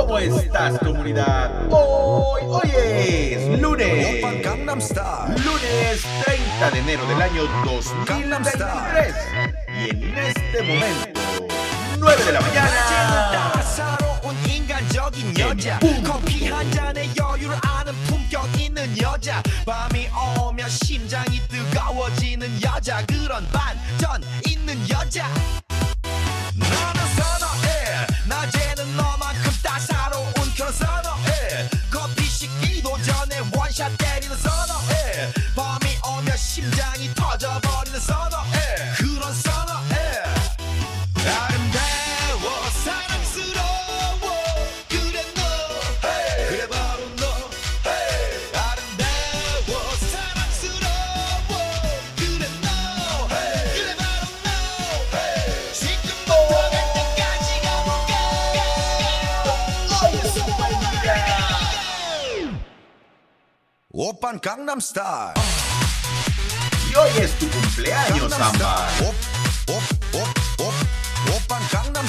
¿Cómo estás, comunidad? Hoy, hoy es lunes. Lunes 30 de enero del año 2023. Y en este momento, 9 de la mañana. Open Gangnam Style. Y hoy es tu cumpleaños, Samba. Open Gangnam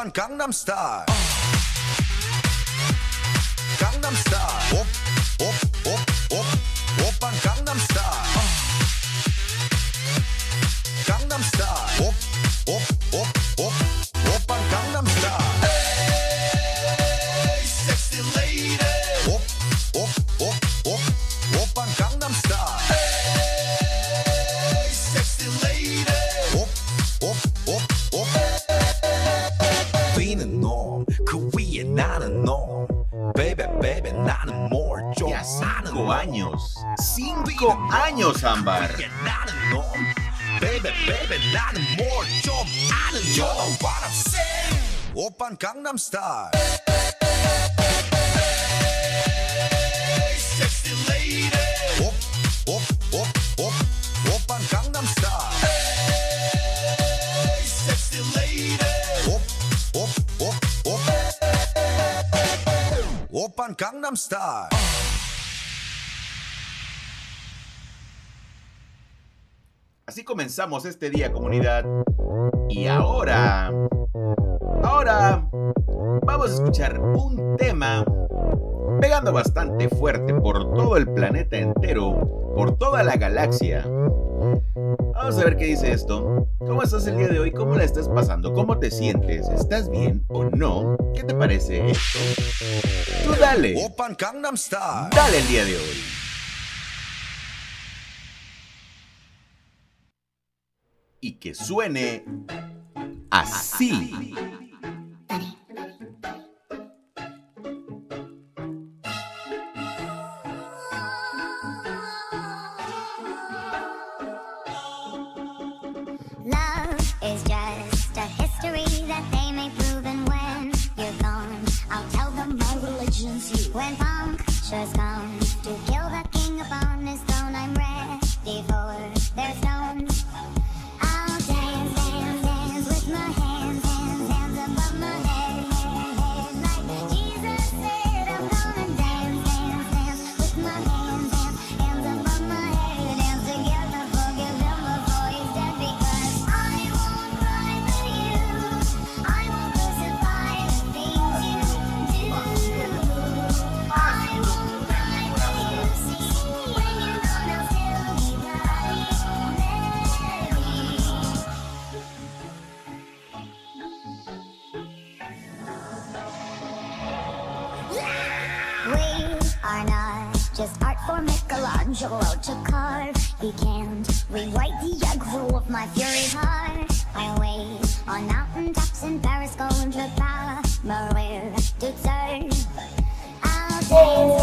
van Gangnam Style. Gangnam Style. Op, op, op. we are no. Baby, baby, not more. Yo, ya cinco años. Cinco años, Ámbar. No. Baby, baby, not more. Yo, not a no. Yo, what I'm saying. Open 오빤 강남스타일 Así comenzamos este día, comunidad. Y ahora, ahora vamos a escuchar un tema pegando bastante fuerte por todo el planeta entero, por toda la galaxia. Vamos a ver qué dice esto. ¿Cómo estás el día de hoy? ¿Cómo la estás pasando? ¿Cómo te sientes? ¿Estás bien o no? ¿Qué te parece esto? Tú dale. Dale el día de hoy. Y que suene así. my fury heart I wait on mountain tops in Paris Going to Palma, Maria, to turn I'll dance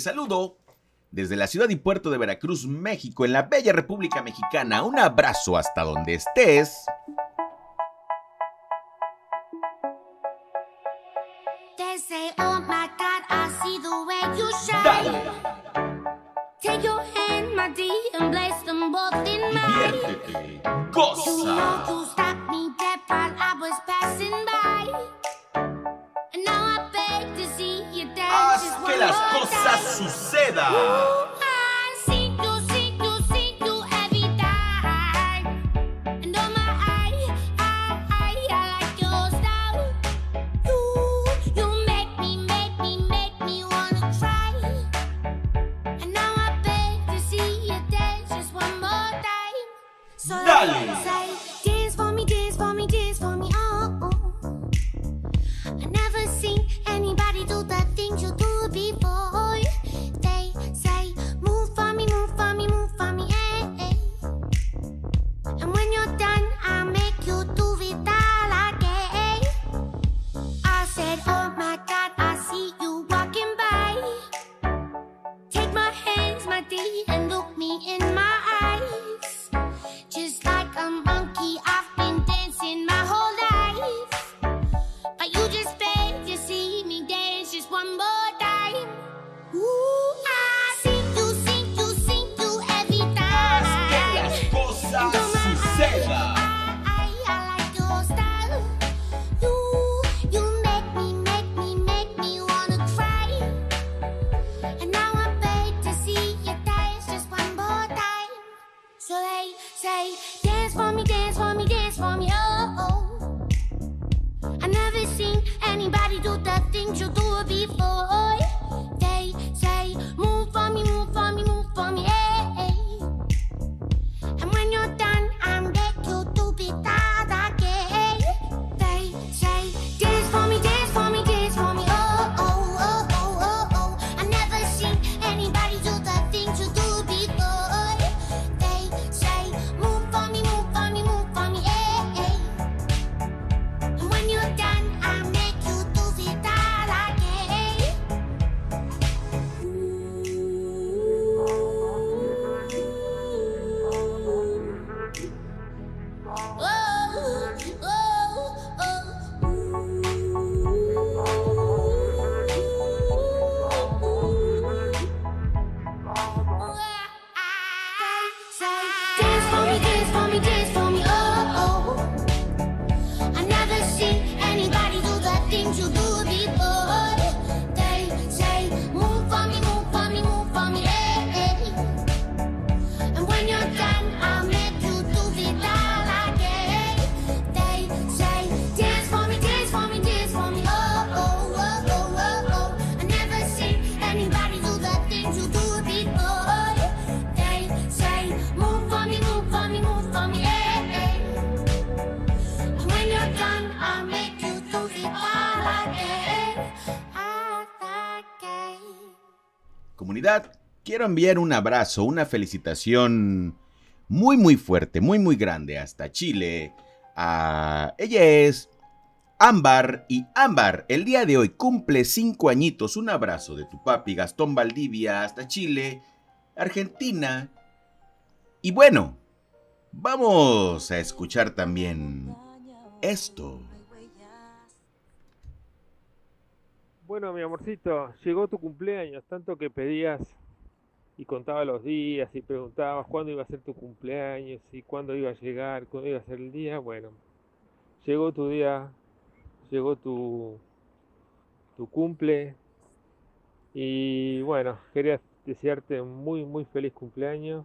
Saludo desde la ciudad y puerto de Veracruz, México, en la bella República Mexicana. Un abrazo hasta donde estés. Dale. Diviértete, goza. suceda. Quiero enviar un abrazo, una felicitación muy muy fuerte, muy muy grande hasta Chile. A... Ella es Ámbar y Ámbar, el día de hoy cumple cinco añitos. Un abrazo de tu papi Gastón Valdivia hasta Chile, Argentina. Y bueno, vamos a escuchar también esto. Bueno, mi amorcito, llegó tu cumpleaños, tanto que pedías y contabas los días y preguntabas cuándo iba a ser tu cumpleaños y cuándo iba a llegar, cuándo iba a ser el día. Bueno, llegó tu día, llegó tu, tu cumple y bueno, quería desearte un muy, muy feliz cumpleaños.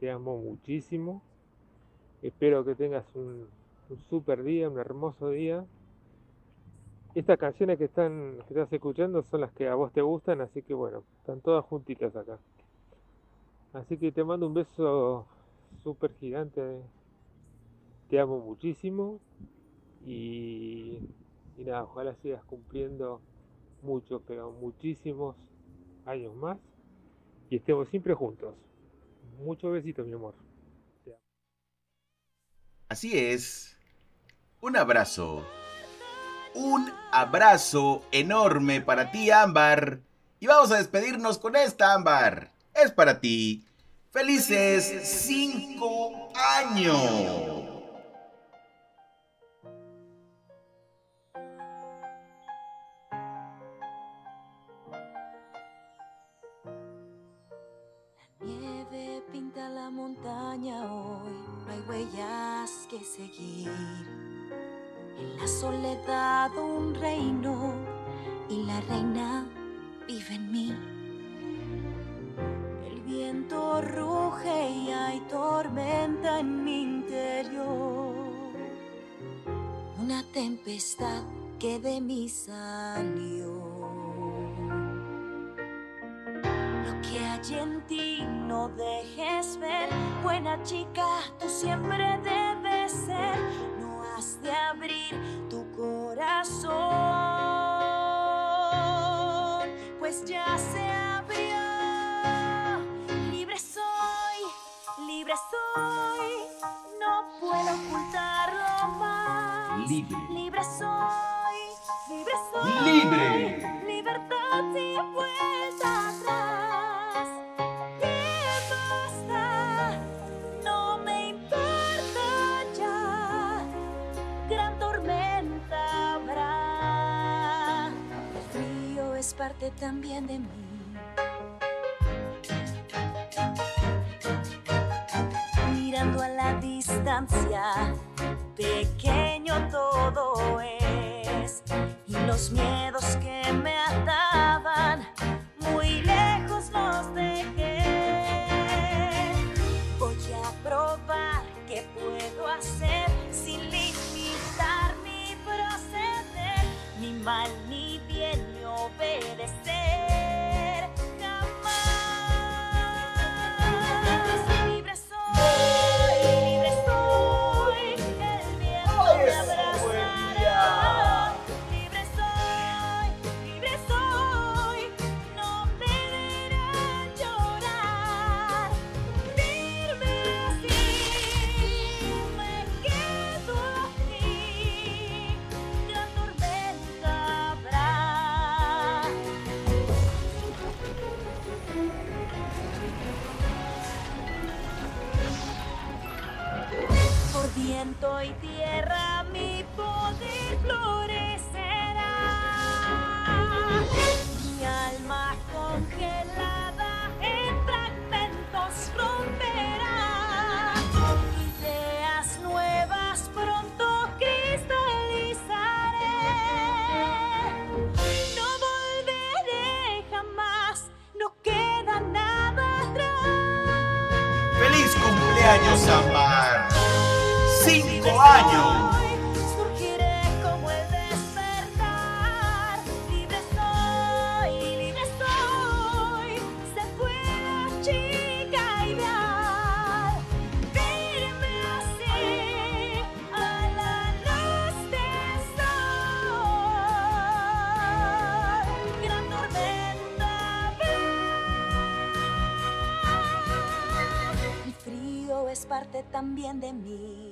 Te amo muchísimo. Espero que tengas un, un super día, un hermoso día. Estas canciones que están que estás escuchando son las que a vos te gustan, así que bueno, están todas juntitas acá. Así que te mando un beso súper gigante. Te amo muchísimo y, y nada, ojalá sigas cumpliendo muchos, pero muchísimos años más y estemos siempre juntos. Muchos besitos, mi amor. Así es. Un abrazo. Un abrazo enorme para ti, Ámbar. Y vamos a despedirnos con esta, Ámbar. Es para ti. Felices cinco años. Nieve pinta la montaña hoy, no hay huellas que seguir. La soledad un reino y la reina vive en mí. El viento ruge y hay tormenta en mi interior. Una tempestad que de mí salió. Lo que hay en ti no dejes ver. Buena chica, tú siempre debes ser. Has de abrir tu corazón, pues ya se abrió. Libre soy, libre soy. No puedo ocultarlo más. Libre. Libre soy, libre soy. Libre. También de mí. Mirando a la distancia, pequeño todo es. Y los miedos que me ataban, también de mí.